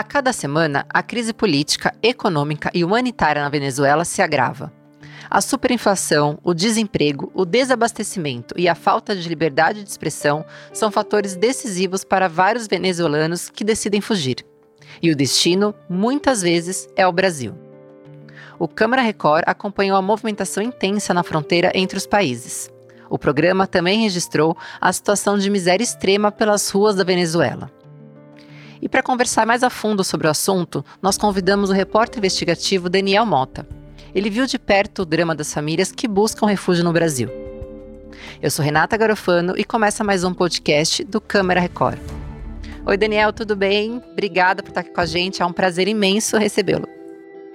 A cada semana, a crise política, econômica e humanitária na Venezuela se agrava. A superinflação, o desemprego, o desabastecimento e a falta de liberdade de expressão são fatores decisivos para vários venezuelanos que decidem fugir. E o destino, muitas vezes, é o Brasil. O Câmara Record acompanhou a movimentação intensa na fronteira entre os países. O programa também registrou a situação de miséria extrema pelas ruas da Venezuela. E para conversar mais a fundo sobre o assunto, nós convidamos o repórter investigativo Daniel Mota. Ele viu de perto o drama das famílias que buscam refúgio no Brasil. Eu sou Renata Garofano e começa mais um podcast do Câmara Record. Oi, Daniel, tudo bem? Obrigada por estar aqui com a gente. É um prazer imenso recebê-lo.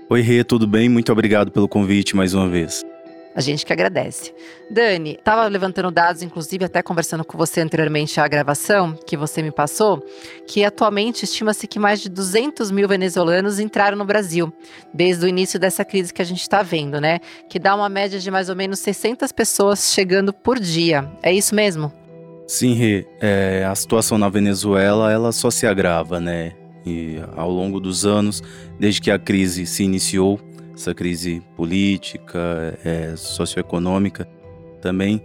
Oi, Rê, tudo bem? Muito obrigado pelo convite mais uma vez. A gente que agradece. Dani, estava levantando dados, inclusive até conversando com você anteriormente à gravação que você me passou, que atualmente estima-se que mais de 200 mil venezuelanos entraram no Brasil, desde o início dessa crise que a gente está vendo, né? Que dá uma média de mais ou menos 600 pessoas chegando por dia. É isso mesmo? Sim, Rê. É, a situação na Venezuela, ela só se agrava, né? E ao longo dos anos, desde que a crise se iniciou, essa crise política, é, socioeconômica também,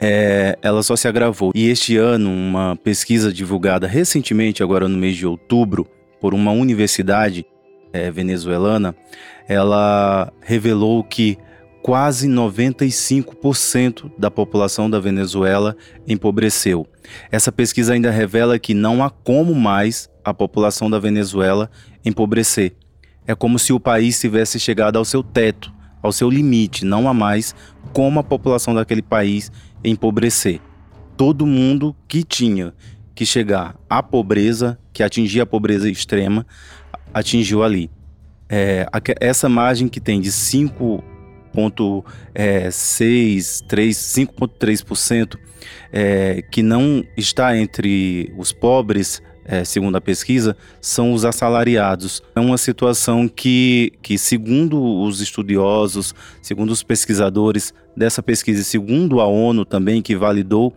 é, ela só se agravou. E este ano, uma pesquisa divulgada recentemente, agora no mês de outubro, por uma universidade é, venezuelana, ela revelou que quase 95% da população da Venezuela empobreceu. Essa pesquisa ainda revela que não há como mais a população da Venezuela empobrecer. É como se o país tivesse chegado ao seu teto, ao seu limite, não há mais como a população daquele país empobrecer. Todo mundo que tinha que chegar à pobreza, que atingia a pobreza extrema, atingiu ali. É, essa margem que tem de 5,6, é, 5,3%, é, que não está entre os pobres, é, segundo a pesquisa, são os assalariados. É uma situação que, que, segundo os estudiosos, segundo os pesquisadores dessa pesquisa, e segundo a ONU também, que validou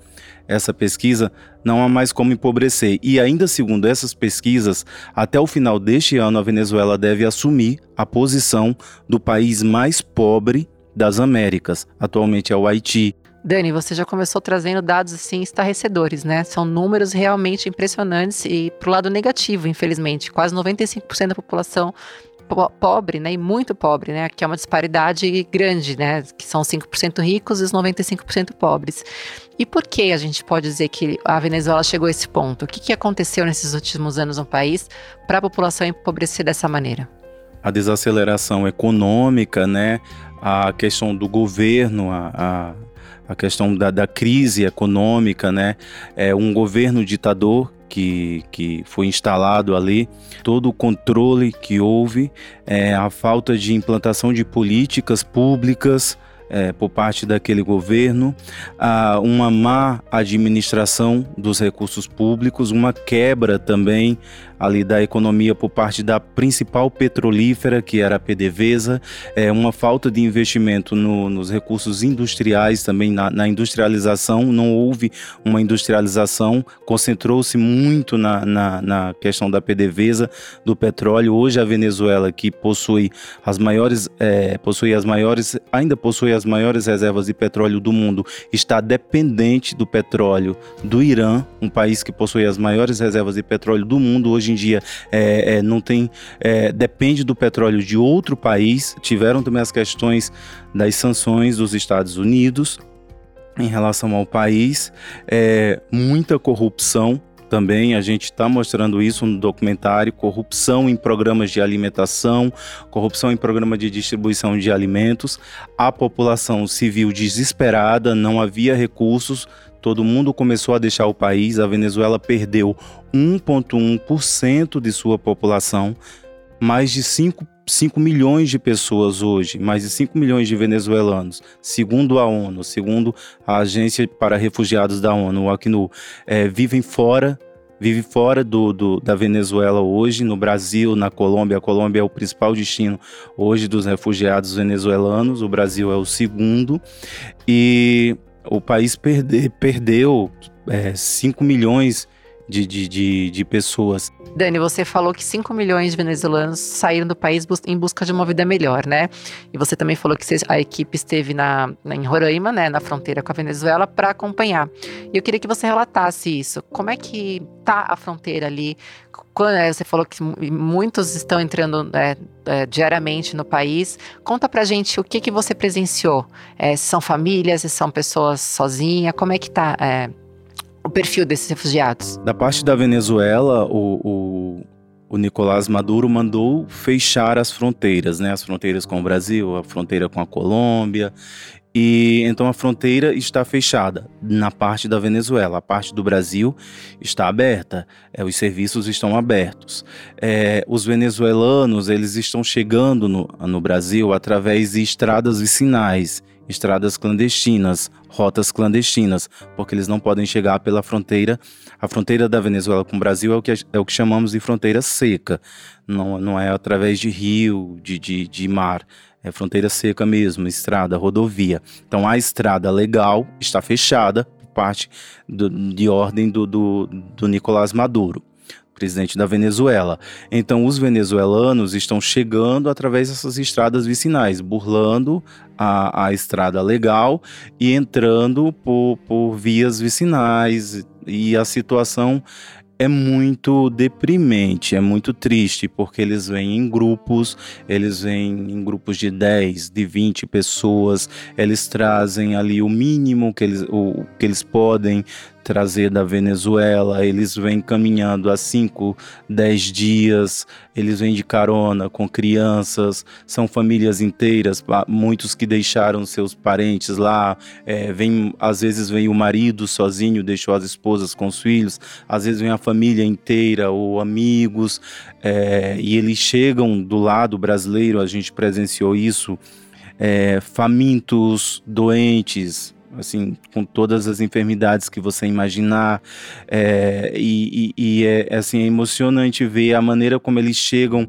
essa pesquisa, não há mais como empobrecer. E ainda segundo essas pesquisas, até o final deste ano, a Venezuela deve assumir a posição do país mais pobre das Américas. Atualmente é o Haiti. Dani, você já começou trazendo dados assim estarrecedores, né? São números realmente impressionantes e pro lado negativo, infelizmente. Quase 95% da população po pobre, né, e muito pobre, né, que é uma disparidade grande, né, que são 5% ricos e os 95% pobres. E por que a gente pode dizer que a Venezuela chegou a esse ponto? O que, que aconteceu nesses últimos anos no país para a população empobrecer dessa maneira? A desaceleração econômica, né, a questão do governo, a, a questão da, da crise econômica, né? É um governo ditador que, que foi instalado ali, todo o controle que houve, é, a falta de implantação de políticas públicas é, por parte daquele governo, a uma má administração dos recursos públicos, uma quebra também ali da economia por parte da principal petrolífera, que era a PDVSA, é, uma falta de investimento no, nos recursos industriais, também na, na, industrialização, não houve uma industrialização, concentrou-se muito na, na, na, questão da PDVSA, do petróleo. Hoje a Venezuela, que possui as maiores, é, possui as maiores, ainda possui as maiores reservas de petróleo do mundo, está dependente do petróleo do Irã, um país que possui as maiores reservas de petróleo do mundo, hoje hoje em dia é, é, não tem é, depende do petróleo de outro país. Tiveram também as questões das sanções dos Estados Unidos em relação ao país, é, muita corrupção também. A gente está mostrando isso no documentário: corrupção em programas de alimentação, corrupção em programa de distribuição de alimentos, a população civil desesperada, não havia recursos, todo mundo começou a deixar o país. A Venezuela perdeu 1,1% de sua população, mais de 5 5 milhões de pessoas hoje, mais de 5 milhões de venezuelanos, segundo a ONU, segundo a Agência para Refugiados da ONU, o Acnu, é, vivem fora vive fora do, do, da Venezuela hoje, no Brasil, na Colômbia. A Colômbia é o principal destino hoje dos refugiados venezuelanos, o Brasil é o segundo. E o país perde, perdeu é, 5 milhões de, de, de, de pessoas. Dani, você falou que 5 milhões de venezuelanos saíram do país em busca de uma vida melhor, né? E você também falou que a equipe esteve na, em Roraima, né, na fronteira com a Venezuela, para acompanhar. E eu queria que você relatasse isso. Como é que tá a fronteira ali? Quando, é, você falou que muitos estão entrando é, é, diariamente no país. Conta pra gente o que, que você presenciou. É, são famílias, são pessoas sozinhas, como é que tá é, o perfil desses refugiados? Da parte da Venezuela, o, o, o Nicolás Maduro mandou fechar as fronteiras, né? As fronteiras com o Brasil, a fronteira com a Colômbia. E então a fronteira está fechada na parte da Venezuela. A parte do Brasil está aberta. É, os serviços estão abertos. É, os venezuelanos eles estão chegando no, no Brasil através de estradas vicinais estradas clandestinas, rotas clandestinas, porque eles não podem chegar pela fronteira. A fronteira da Venezuela com o Brasil é o que, é o que chamamos de fronteira seca, não, não é através de rio, de, de, de mar. É fronteira seca mesmo, estrada, rodovia. Então a estrada legal está fechada por parte do, de ordem do, do, do Nicolás Maduro presidente da Venezuela. Então, os venezuelanos estão chegando através dessas estradas vicinais, burlando a, a estrada legal e entrando por, por vias vicinais. E a situação é muito deprimente, é muito triste, porque eles vêm em grupos, eles vêm em grupos de 10, de 20 pessoas, eles trazem ali o mínimo que eles, o, que eles podem trazer da Venezuela, eles vêm caminhando há 5, 10 dias, eles vêm de carona com crianças, são famílias inteiras, muitos que deixaram seus parentes lá, é, vem, às vezes vem o marido sozinho, deixou as esposas com os filhos, às vezes vem a família inteira ou amigos, é, e eles chegam do lado brasileiro, a gente presenciou isso, é, famintos, doentes, assim, com todas as enfermidades que você imaginar. É, e, e, e é, assim, é emocionante ver a maneira como eles chegam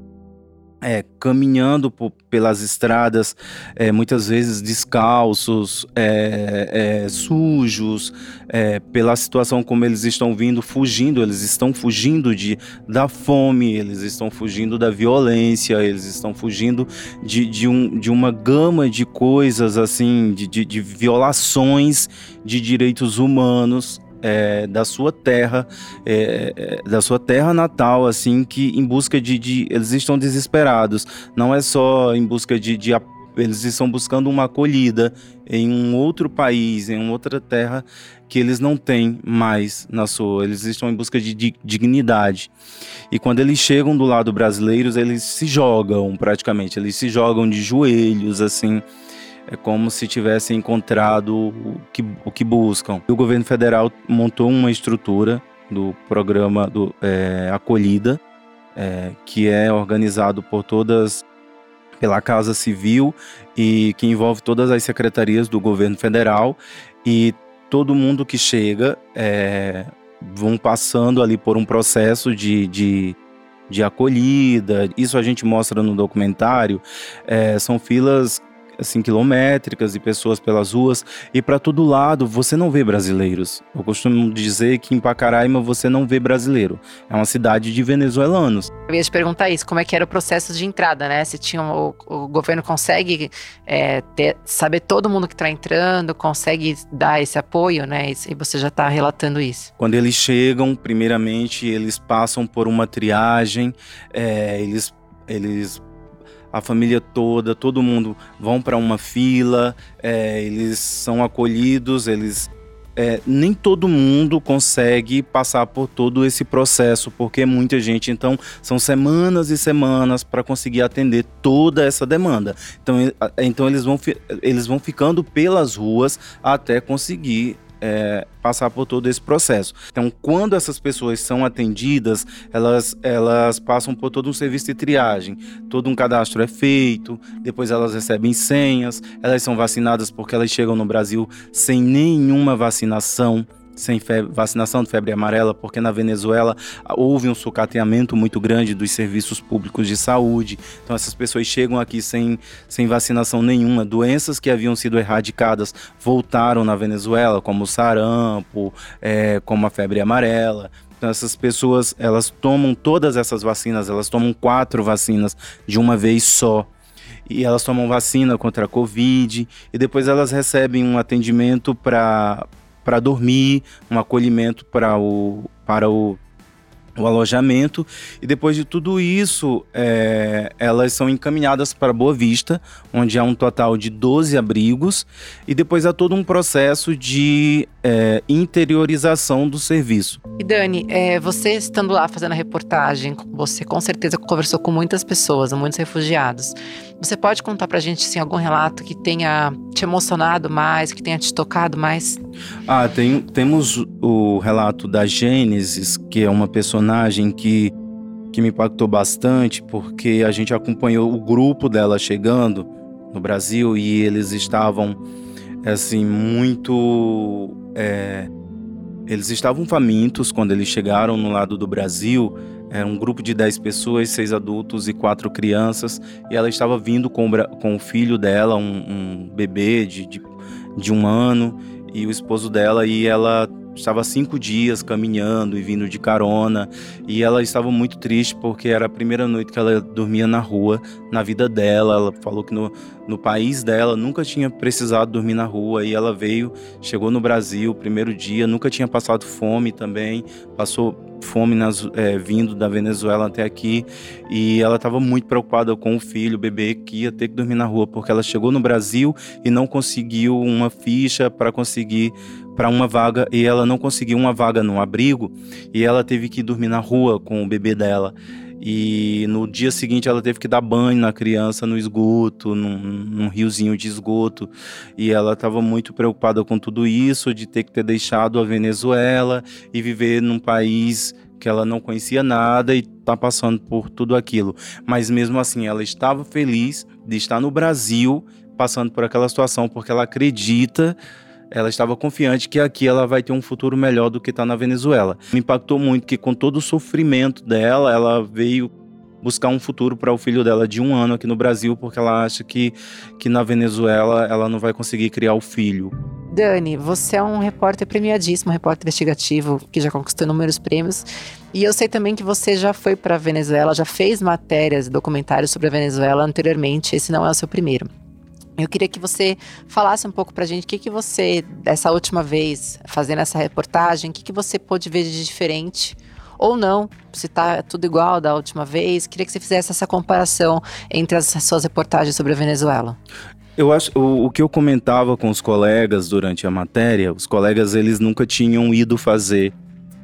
é, caminhando por, pelas estradas, é, muitas vezes descalços, é, é sujos, é, pela situação como eles estão vindo, fugindo, eles estão fugindo de, da fome, eles estão fugindo da violência, eles estão fugindo de, de, um, de uma gama de coisas, assim, de, de, de violações de direitos humanos é, da sua terra, é, é, da sua terra natal, assim, que em busca de, de, Eles estão desesperados. Não é só em busca de, de. Eles estão buscando uma acolhida em um outro país, em outra terra que eles não têm mais na sua. Eles estão em busca de dignidade. E quando eles chegam do lado brasileiros, eles se jogam praticamente. Eles se jogam de joelhos, assim é como se tivessem encontrado o que, o que buscam. O governo federal montou uma estrutura do programa do é, Acolhida, é, que é organizado por todas pela Casa Civil e que envolve todas as secretarias do governo federal e todo mundo que chega é, vão passando ali por um processo de, de, de acolhida. Isso a gente mostra no documentário. É, são filas assim quilométricas e pessoas pelas ruas e para todo lado você não vê brasileiros. Eu costumo dizer que em Pacaraima você não vê brasileiro. É uma cidade de venezuelanos. Eu ia te perguntar isso, como é que era o processo de entrada, né? Se tinha o, o governo consegue é, ter, saber todo mundo que está entrando, consegue dar esse apoio, né? E você já está relatando isso. Quando eles chegam, primeiramente eles passam por uma triagem, é, eles eles a família toda, todo mundo vão para uma fila, é, eles são acolhidos, eles é, nem todo mundo consegue passar por todo esse processo, porque é muita gente, então são semanas e semanas para conseguir atender toda essa demanda. Então, então eles, vão, eles vão ficando pelas ruas até conseguir é, passar por todo esse processo. Então, quando essas pessoas são atendidas, elas, elas passam por todo um serviço de triagem. Todo um cadastro é feito, depois elas recebem senhas, elas são vacinadas porque elas chegam no Brasil sem nenhuma vacinação sem febre, vacinação de febre amarela, porque na Venezuela houve um sucateamento muito grande dos serviços públicos de saúde. Então essas pessoas chegam aqui sem, sem vacinação nenhuma. Doenças que haviam sido erradicadas voltaram na Venezuela, como o sarampo, é, como a febre amarela. Então, essas pessoas, elas tomam todas essas vacinas, elas tomam quatro vacinas de uma vez só. E elas tomam vacina contra a Covid e depois elas recebem um atendimento para dormir, um acolhimento para o, para o o alojamento. E depois de tudo isso é, elas são encaminhadas para Boa Vista, onde há um total de 12 abrigos. E depois há todo um processo de é, interiorização do serviço. E Dani, é, você estando lá fazendo a reportagem, você com certeza conversou com muitas pessoas, muitos refugiados. Você pode contar pra gente assim, algum relato que tenha te emocionado mais, que tenha te tocado mais? Ah, tem, temos o relato da Gênesis, que é uma personagem que, que me impactou bastante, porque a gente acompanhou o grupo dela chegando no Brasil e eles estavam, assim, muito. É, eles estavam famintos quando eles chegaram no lado do Brasil era um grupo de 10 pessoas, seis adultos e quatro crianças. E ela estava vindo com, com o filho dela, um, um bebê de, de, de um ano, e o esposo dela. E ela estava cinco dias caminhando e vindo de carona e ela estava muito triste porque era a primeira noite que ela dormia na rua na vida dela. Ela falou que no, no país dela nunca tinha precisado dormir na rua e ela veio, chegou no Brasil, primeiro dia, nunca tinha passado fome também, passou fome nas, é, vindo da Venezuela até aqui e ela estava muito preocupada com o filho, o bebê que ia ter que dormir na rua porque ela chegou no Brasil e não conseguiu uma ficha para conseguir para uma vaga e ela não conseguiu uma vaga no abrigo e ela teve que dormir na rua com o bebê dela. E no dia seguinte ela teve que dar banho na criança no esgoto, num, num riozinho de esgoto. E ela estava muito preocupada com tudo isso, de ter que ter deixado a Venezuela e viver num país que ela não conhecia nada e tá passando por tudo aquilo. Mas mesmo assim, ela estava feliz de estar no Brasil passando por aquela situação, porque ela acredita ela estava confiante que aqui ela vai ter um futuro melhor do que está na Venezuela. Me impactou muito que com todo o sofrimento dela, ela veio buscar um futuro para o filho dela de um ano aqui no Brasil, porque ela acha que, que na Venezuela ela não vai conseguir criar o filho. Dani, você é um repórter premiadíssimo, um repórter investigativo que já conquistou inúmeros prêmios. E eu sei também que você já foi para a Venezuela, já fez matérias e documentários sobre a Venezuela anteriormente. Esse não é o seu primeiro. Eu queria que você falasse um pouco pra gente o que, que você, dessa última vez, fazendo essa reportagem, o que, que você pôde ver de diferente ou não, se tá tudo igual da última vez. Queria que você fizesse essa comparação entre as suas reportagens sobre a Venezuela. Eu acho o, o que eu comentava com os colegas durante a matéria, os colegas eles nunca tinham ido fazer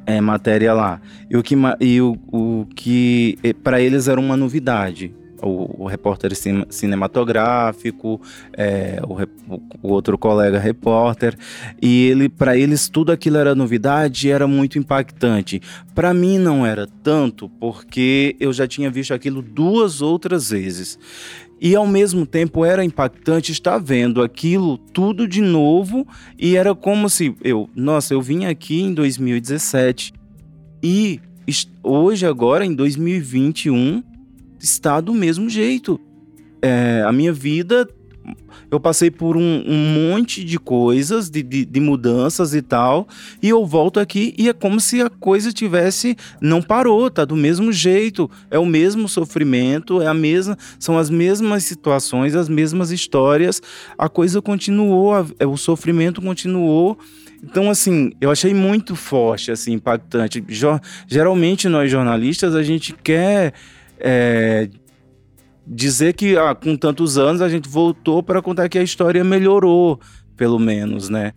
é, matéria lá. E o que, o, o que para eles era uma novidade o, o repórter cinematográfico, é, o, o, outro colega repórter, e ele, para eles tudo aquilo era novidade, era muito impactante. Para mim não era tanto, porque eu já tinha visto aquilo duas outras vezes. E ao mesmo tempo era impactante estar vendo aquilo tudo de novo e era como se eu, nossa, eu vim aqui em 2017 e hoje agora em 2021 está do mesmo jeito. É, a minha vida, eu passei por um, um monte de coisas, de, de, de, mudanças e tal, e eu volto aqui e é como se a coisa tivesse não parou, tá do mesmo jeito, é o mesmo sofrimento, é a mesma, são as mesmas situações, as mesmas histórias, a coisa continuou, a, é, o sofrimento continuou. Então, assim, eu achei muito forte, assim, impactante. Jo geralmente nós jornalistas a gente quer é, dizer que ah, com tantos anos a gente voltou para contar que a história melhorou, pelo menos, né?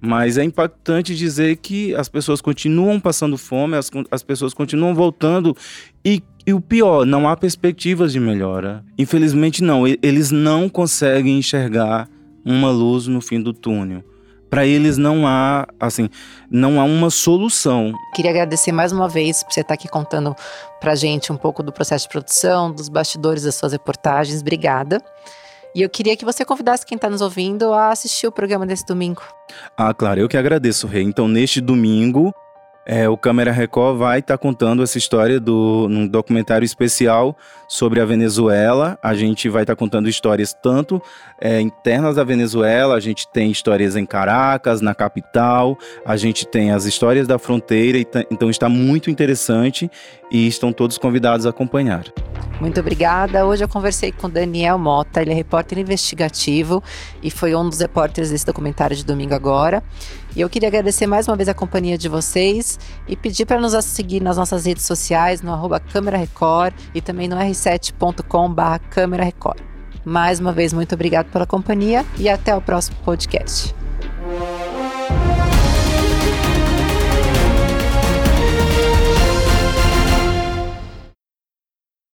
Mas é impactante dizer que as pessoas continuam passando fome, as, as pessoas continuam voltando e, e o pior, não há perspectivas de melhora. Infelizmente, não. Eles não conseguem enxergar uma luz no fim do túnel para eles não há, assim, não há uma solução. Queria agradecer mais uma vez por você estar aqui contando pra gente um pouco do processo de produção, dos bastidores das suas reportagens. Obrigada. E eu queria que você convidasse quem está nos ouvindo a assistir o programa desse domingo. Ah, claro, eu que agradeço, Rei. Então, neste domingo, É, o Câmera Record vai estar tá contando essa história do, num documentário especial sobre a Venezuela. A gente vai estar tá contando histórias tanto é, internas da Venezuela, a gente tem histórias em Caracas, na capital, a gente tem as histórias da fronteira, então está muito interessante e estão todos convidados a acompanhar. Muito obrigada. Hoje eu conversei com Daniel Mota, ele é repórter investigativo e foi um dos repórteres desse documentário de domingo agora. E eu queria agradecer mais uma vez a companhia de vocês e pedir para nos seguir nas nossas redes sociais, no arroba Câmera Record e também no r7.com.br Câmera Record. Mais uma vez, muito obrigado pela companhia e até o próximo podcast.